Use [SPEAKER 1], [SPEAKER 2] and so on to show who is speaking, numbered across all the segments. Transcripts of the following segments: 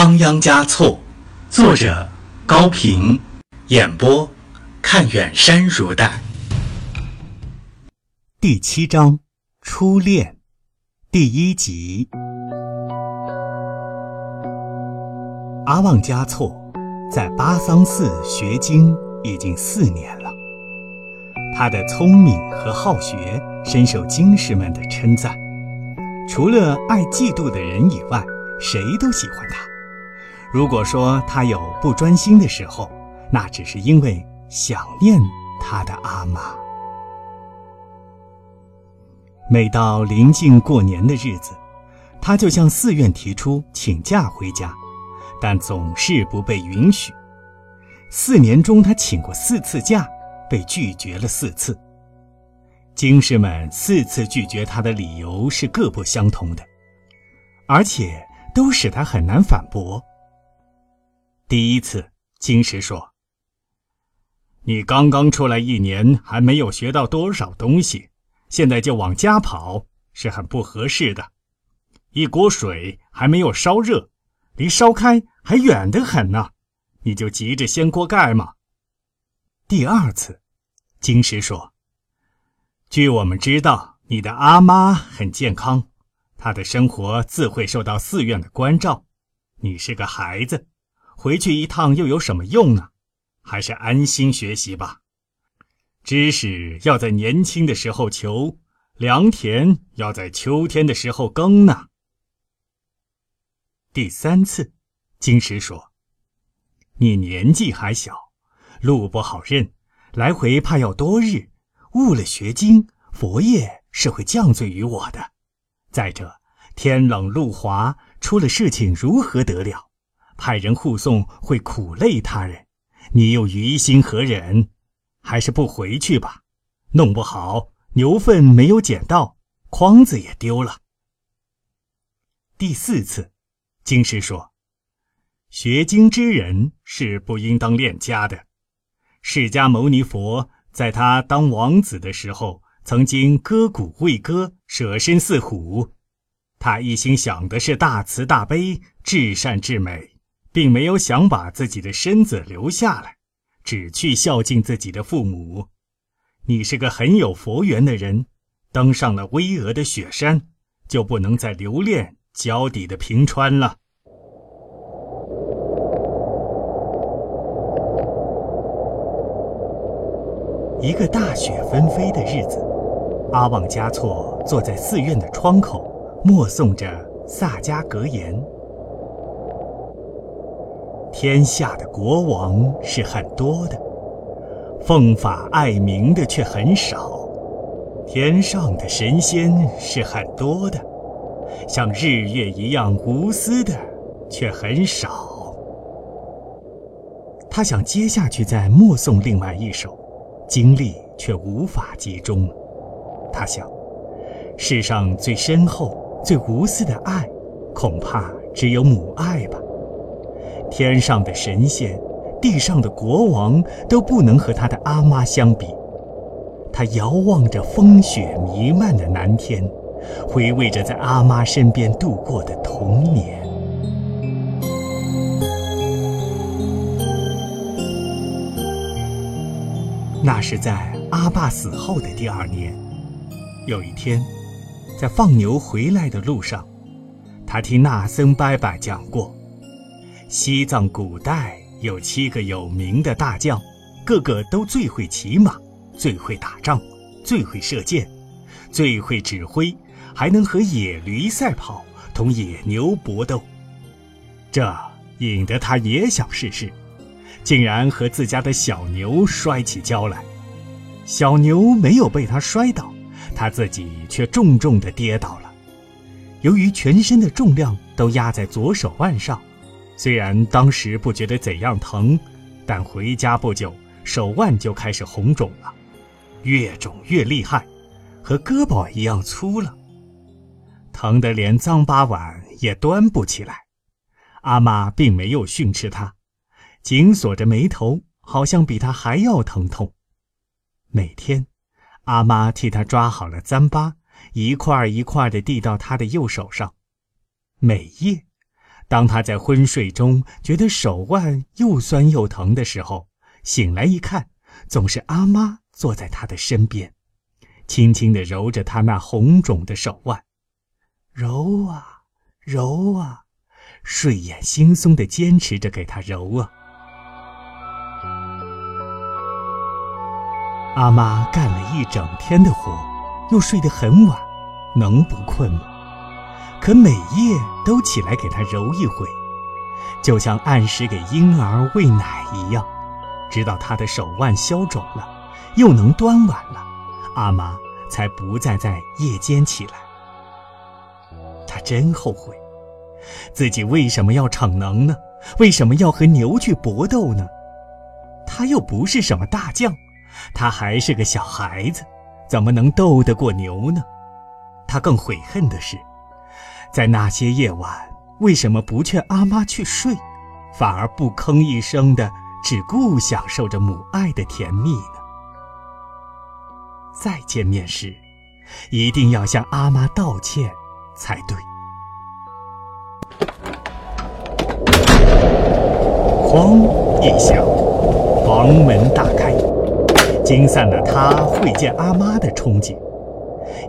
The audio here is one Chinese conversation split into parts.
[SPEAKER 1] 仓央嘉措，作者高平，演播看远山如黛。
[SPEAKER 2] 第七章，初恋，第一集。阿旺嘉措在巴桑寺学经已经四年了，他的聪明和好学深受经师们的称赞，除了爱嫉妒的人以外，谁都喜欢他。如果说他有不专心的时候，那只是因为想念他的阿妈。每到临近过年的日子，他就向寺院提出请假回家，但总是不被允许。四年中，他请过四次假，被拒绝了四次。经师们四次拒绝他的理由是各不相同的，而且都使他很难反驳。第一次，金石说：“你刚刚出来一年，还没有学到多少东西，现在就往家跑，是很不合适的。一锅水还没有烧热，离烧开还远得很呢，你就急着掀锅盖吗？”第二次，金石说：“据我们知道，你的阿妈很健康，她的生活自会受到寺院的关照。你是个孩子。”回去一趟又有什么用呢？还是安心学习吧。知识要在年轻的时候求，良田要在秋天的时候耕呢。第三次，金石说：“你年纪还小，路不好认，来回怕要多日，误了学经，佛爷是会降罪于我的。再者，天冷路滑，出了事情如何得了？”派人护送会苦累他人，你又于心何忍？还是不回去吧，弄不好牛粪没有捡到，筐子也丢了。第四次，经师说：“学经之人是不应当恋家的。释迦牟尼佛在他当王子的时候，曾经割骨喂鸽，舍身饲虎，他一心想的是大慈大悲、至善至美。”并没有想把自己的身子留下来，只去孝敬自己的父母。你是个很有佛缘的人，登上了巍峨的雪山，就不能再留恋脚底的平川了。一个大雪纷飞的日子，阿旺嘉措坐在寺院的窗口，默诵着萨迦格言。天下的国王是很多的，奉法爱民的却很少；天上的神仙是很多的，像日月一样无私的却很少。他想接下去再默诵另外一首，精力却无法集中。他想，世上最深厚、最无私的爱，恐怕只有母爱吧。天上的神仙，地上的国王都不能和他的阿妈相比。他遥望着风雪弥漫的南天，回味着在阿妈身边度过的童年。那是在阿爸死后的第二年，有一天，在放牛回来的路上，他听那僧伯伯讲过。西藏古代有七个有名的大将，个个都最会骑马，最会打仗，最会射箭，最会指挥，还能和野驴赛跑，同野牛搏斗。这引得他也想试试，竟然和自家的小牛摔起跤来。小牛没有被他摔倒，他自己却重重地跌倒了。由于全身的重量都压在左手腕上。虽然当时不觉得怎样疼，但回家不久，手腕就开始红肿了，越肿越厉害，和胳膊一样粗了，疼得连脏八碗也端不起来。阿妈并没有训斥他，紧锁着眉头，好像比他还要疼痛。每天，阿妈替他抓好了糌粑，一块一块地递到他的右手上，每夜。当他在昏睡中觉得手腕又酸又疼的时候，醒来一看，总是阿妈坐在他的身边，轻轻地揉着他那红肿的手腕，揉啊揉啊，睡眼惺忪地坚持着给他揉啊。阿妈干了一整天的活，又睡得很晚，能不困吗？可每夜都起来给他揉一回，就像按时给婴儿喂奶一样，直到他的手腕消肿了，又能端碗了，阿妈才不再在夜间起来。他真后悔，自己为什么要逞能呢？为什么要和牛去搏斗呢？他又不是什么大将，他还是个小孩子，怎么能斗得过牛呢？他更悔恨的是。在那些夜晚，为什么不劝阿妈去睡，反而不吭一声的，只顾享受着母爱的甜蜜呢？再见面时，一定要向阿妈道歉才对。哐一响，房门大开，惊散了他会见阿妈的憧憬。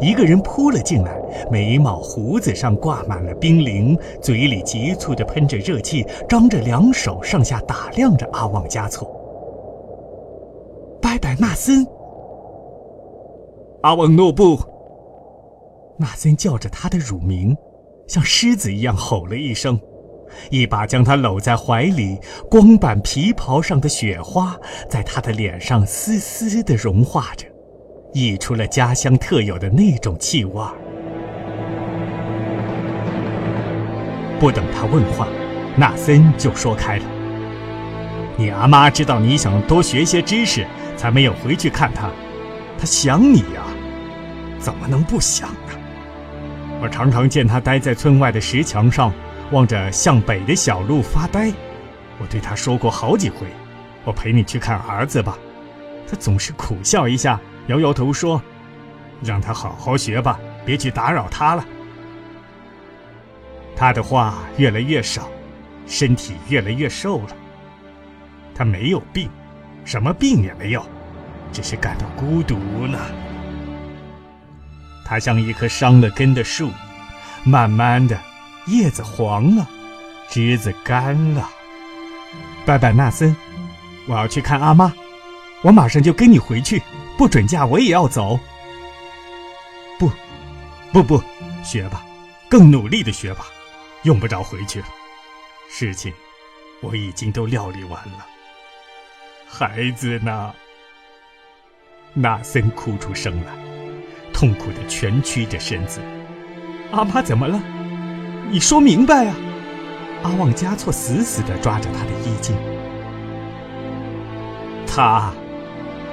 [SPEAKER 2] 一个人扑了进来，眉毛胡子上挂满了冰凌，嘴里急促地喷着热气，张着两手上下打量着阿旺加措。拜拜，纳森。阿旺诺布。纳森叫着他的乳名，像狮子一样吼了一声，一把将他搂在怀里，光板皮袍上的雪花在他的脸上丝丝地融化着。溢出了家乡特有的那种气味。不等他问话，纳森就说开了：“你阿妈知道你想多学些知识，才没有回去看他。他想你呀，怎么能不想呢？我常常见他待在村外的石墙上，望着向北的小路发呆。我对他说过好几回，我陪你去看儿子吧。他总是苦笑一下。”摇摇头说：“让他好好学吧，别去打扰他了。”他的话越来越少，身体越来越瘦了。他没有病，什么病也没有，只是感到孤独呢。他像一棵伤了根的树，慢慢的，叶子黄了，枝子干了。拜拜，纳森，我要去看阿妈，我马上就跟你回去。不准嫁，我也要走。不，不不，学吧，更努力的学吧，用不着回去了。事情我已经都料理完了。孩子呢？纳森哭出声来，痛苦的蜷曲着身子。阿妈怎么了？你说明白啊！阿旺加措死死的抓着他的衣襟。他。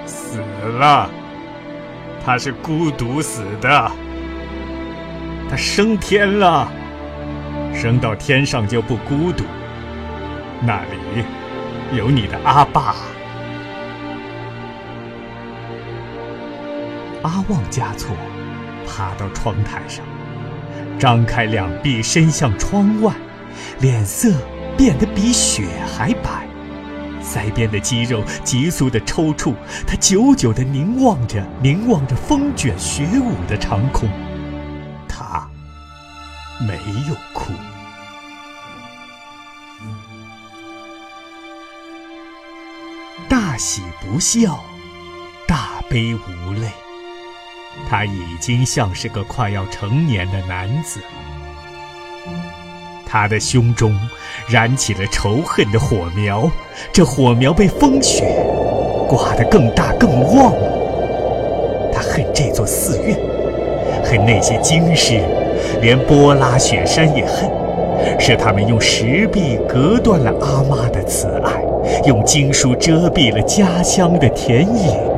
[SPEAKER 2] 死了，他是孤独死的。他升天了，升到天上就不孤独，那里有你的阿爸。阿旺加措爬到窗台上，张开两臂伸向窗外，脸色变得比雪还白。腮边的肌肉急速的抽搐，他久久的凝望着，凝望着风卷雪舞的长空。他没有哭，大喜不笑，大悲无泪。他已经像是个快要成年的男子。他的胸中燃起了仇恨的火苗，这火苗被风雪刮得更大更旺。他恨这座寺院，恨那些经师，连波拉雪山也恨，是他们用石壁隔断了阿妈的慈爱，用经书遮蔽了家乡的田野。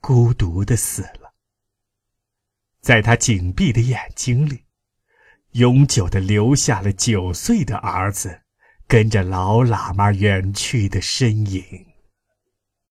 [SPEAKER 2] 孤独的死了，在他紧闭的眼睛里，永久的留下了九岁的儿子跟着老喇嘛远去的身影。